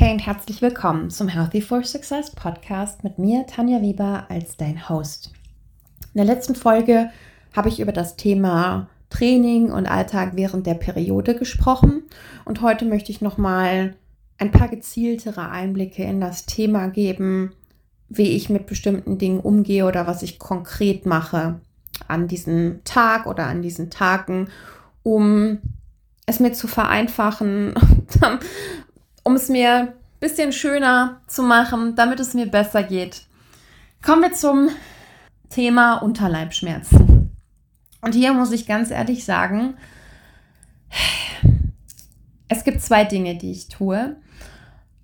Hey und herzlich willkommen zum Healthy for Success Podcast mit mir, Tanja Weber, als dein Host. In der letzten Folge habe ich über das Thema Training und Alltag während der Periode gesprochen und heute möchte ich nochmal ein paar gezieltere Einblicke in das Thema geben, wie ich mit bestimmten Dingen umgehe oder was ich konkret mache an diesem Tag oder an diesen Tagen, um es mir zu vereinfachen, um es mir ein bisschen schöner zu machen, damit es mir besser geht. Kommen wir zum Thema Unterleibschmerzen. Und hier muss ich ganz ehrlich sagen, es gibt zwei Dinge, die ich tue.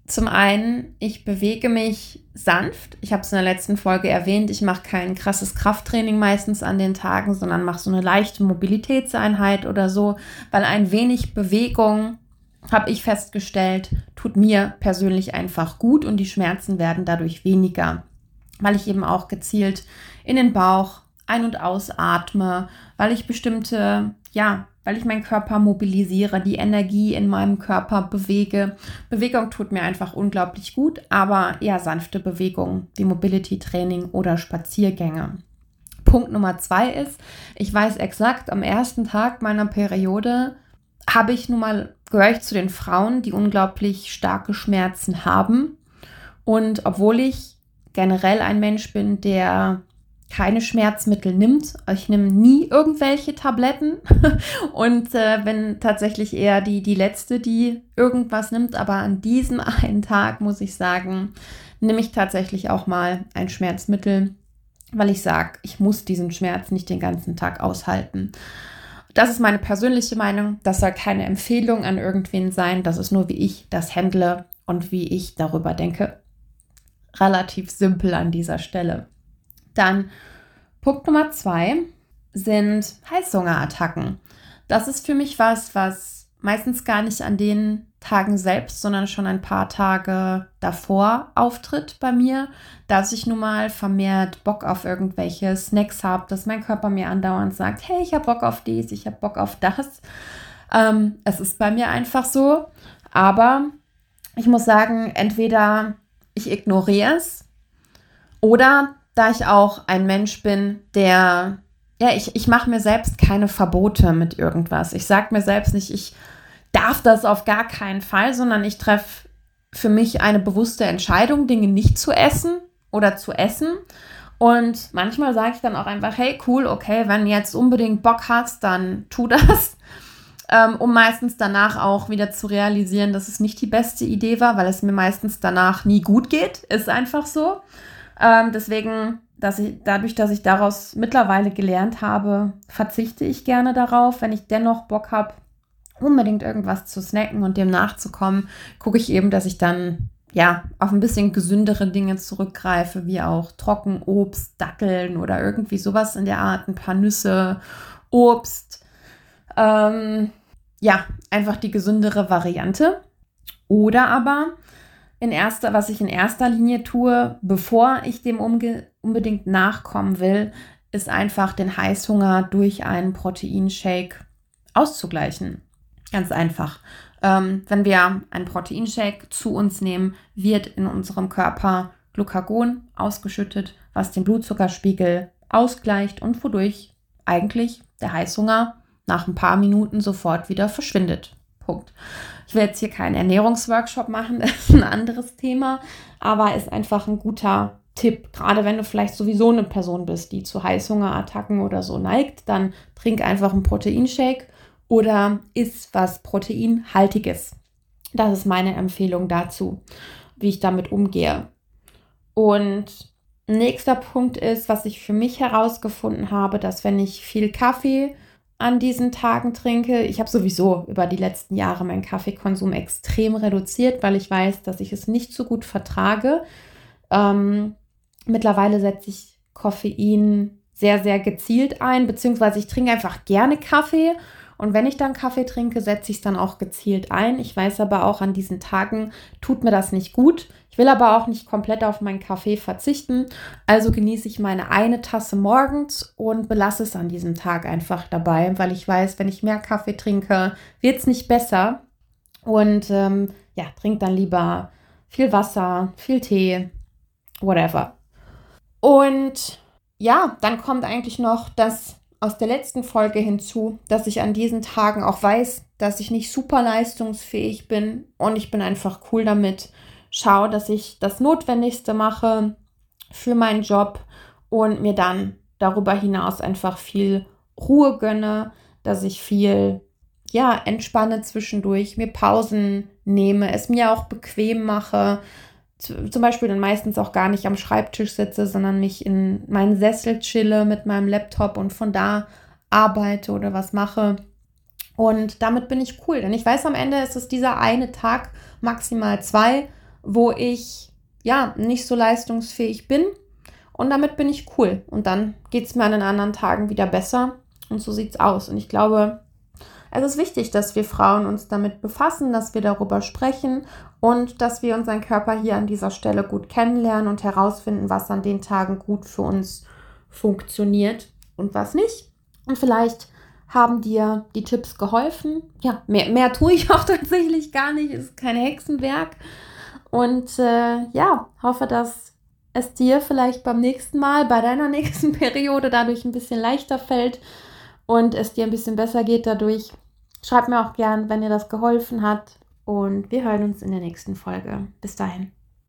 Zum einen, ich bewege mich sanft. Ich habe es in der letzten Folge erwähnt, ich mache kein krasses Krafttraining meistens an den Tagen, sondern mache so eine leichte Mobilitätseinheit oder so, weil ein wenig Bewegung, habe ich festgestellt, tut mir persönlich einfach gut und die Schmerzen werden dadurch weniger, weil ich eben auch gezielt in den Bauch ein- und ausatme, weil ich bestimmte, ja, weil ich meinen Körper mobilisiere, die Energie in meinem Körper bewege. Bewegung tut mir einfach unglaublich gut, aber eher sanfte Bewegung wie Mobility Training oder Spaziergänge. Punkt Nummer zwei ist, ich weiß exakt, am ersten Tag meiner Periode habe ich nun mal, gehöre ich zu den Frauen, die unglaublich starke Schmerzen haben. Und obwohl ich generell ein Mensch bin, der keine Schmerzmittel nimmt. Ich nehme nie irgendwelche Tabletten und äh, bin tatsächlich eher die, die letzte, die irgendwas nimmt. Aber an diesem einen Tag muss ich sagen, nehme ich tatsächlich auch mal ein Schmerzmittel, weil ich sage, ich muss diesen Schmerz nicht den ganzen Tag aushalten. Das ist meine persönliche Meinung. Das soll keine Empfehlung an irgendwen sein. Das ist nur, wie ich das handle und wie ich darüber denke. Relativ simpel an dieser Stelle. Dann Punkt Nummer zwei sind Heißhungerattacken. Das ist für mich was, was meistens gar nicht an den Tagen selbst, sondern schon ein paar Tage davor auftritt bei mir, dass ich nun mal vermehrt Bock auf irgendwelche Snacks habe, dass mein Körper mir andauernd sagt, hey, ich habe Bock auf dies, ich habe Bock auf das. Ähm, es ist bei mir einfach so, aber ich muss sagen, entweder ich ignoriere es oder da ich auch ein Mensch bin, der, ja, ich, ich mache mir selbst keine Verbote mit irgendwas. Ich sage mir selbst nicht, ich darf das auf gar keinen Fall, sondern ich treffe für mich eine bewusste Entscheidung, Dinge nicht zu essen oder zu essen. Und manchmal sage ich dann auch einfach, hey, cool, okay, wenn jetzt unbedingt Bock hast, dann tu das. Ähm, um meistens danach auch wieder zu realisieren, dass es nicht die beste Idee war, weil es mir meistens danach nie gut geht. Ist einfach so. Ähm, deswegen, dass ich, dadurch, dass ich daraus mittlerweile gelernt habe, verzichte ich gerne darauf. Wenn ich dennoch Bock habe, unbedingt irgendwas zu snacken und dem nachzukommen, gucke ich eben, dass ich dann ja auf ein bisschen gesündere Dinge zurückgreife, wie auch Trockenobst, Datteln oder irgendwie sowas in der Art, ein paar Nüsse, Obst. Ähm, ja, einfach die gesündere Variante. Oder aber in erster, was ich in erster Linie tue, bevor ich dem unbedingt nachkommen will, ist einfach den Heißhunger durch einen Proteinshake auszugleichen. Ganz einfach. Ähm, wenn wir einen Proteinshake zu uns nehmen, wird in unserem Körper Glucagon ausgeschüttet, was den Blutzuckerspiegel ausgleicht und wodurch eigentlich der Heißhunger nach ein paar Minuten sofort wieder verschwindet. Punkt. Ich will jetzt hier keinen Ernährungsworkshop machen, das ist ein anderes Thema, aber ist einfach ein guter Tipp. Gerade wenn du vielleicht sowieso eine Person bist, die zu Heißhungerattacken oder so neigt, dann trink einfach einen Proteinshake oder isst was Proteinhaltiges. Das ist meine Empfehlung dazu, wie ich damit umgehe. Und nächster Punkt ist, was ich für mich herausgefunden habe, dass wenn ich viel Kaffee an diesen Tagen trinke. Ich habe sowieso über die letzten Jahre meinen Kaffeekonsum extrem reduziert, weil ich weiß, dass ich es nicht so gut vertrage. Ähm, mittlerweile setze ich Koffein sehr, sehr gezielt ein, beziehungsweise ich trinke einfach gerne Kaffee und wenn ich dann Kaffee trinke, setze ich es dann auch gezielt ein. Ich weiß aber auch, an diesen Tagen tut mir das nicht gut. Ich will aber auch nicht komplett auf meinen Kaffee verzichten. Also genieße ich meine eine Tasse morgens und belasse es an diesem Tag einfach dabei, weil ich weiß, wenn ich mehr Kaffee trinke, wird es nicht besser. Und ähm, ja, trink dann lieber viel Wasser, viel Tee, whatever. Und ja, dann kommt eigentlich noch das aus der letzten Folge hinzu, dass ich an diesen Tagen auch weiß, dass ich nicht super leistungsfähig bin und ich bin einfach cool damit. Schau, dass ich das Notwendigste mache für meinen Job und mir dann darüber hinaus einfach viel Ruhe gönne, dass ich viel ja, entspanne zwischendurch, mir Pausen nehme, es mir auch bequem mache, zum Beispiel dann meistens auch gar nicht am Schreibtisch sitze, sondern mich in meinen Sessel chille mit meinem Laptop und von da arbeite oder was mache. Und damit bin ich cool, denn ich weiß, am Ende ist es dieser eine Tag, maximal zwei, wo ich ja nicht so leistungsfähig bin. Und damit bin ich cool. Und dann geht es mir an den anderen Tagen wieder besser. Und so sieht es aus. Und ich glaube, es ist wichtig, dass wir Frauen uns damit befassen, dass wir darüber sprechen und dass wir unseren Körper hier an dieser Stelle gut kennenlernen und herausfinden, was an den Tagen gut für uns funktioniert und was nicht. Und vielleicht haben dir die Tipps geholfen. Ja, mehr, mehr tue ich auch tatsächlich gar nicht, ist kein Hexenwerk. Und äh, ja, hoffe, dass es dir vielleicht beim nächsten Mal, bei deiner nächsten Periode dadurch ein bisschen leichter fällt und es dir ein bisschen besser geht dadurch. Schreib mir auch gern, wenn dir das geholfen hat. Und wir hören uns in der nächsten Folge. Bis dahin.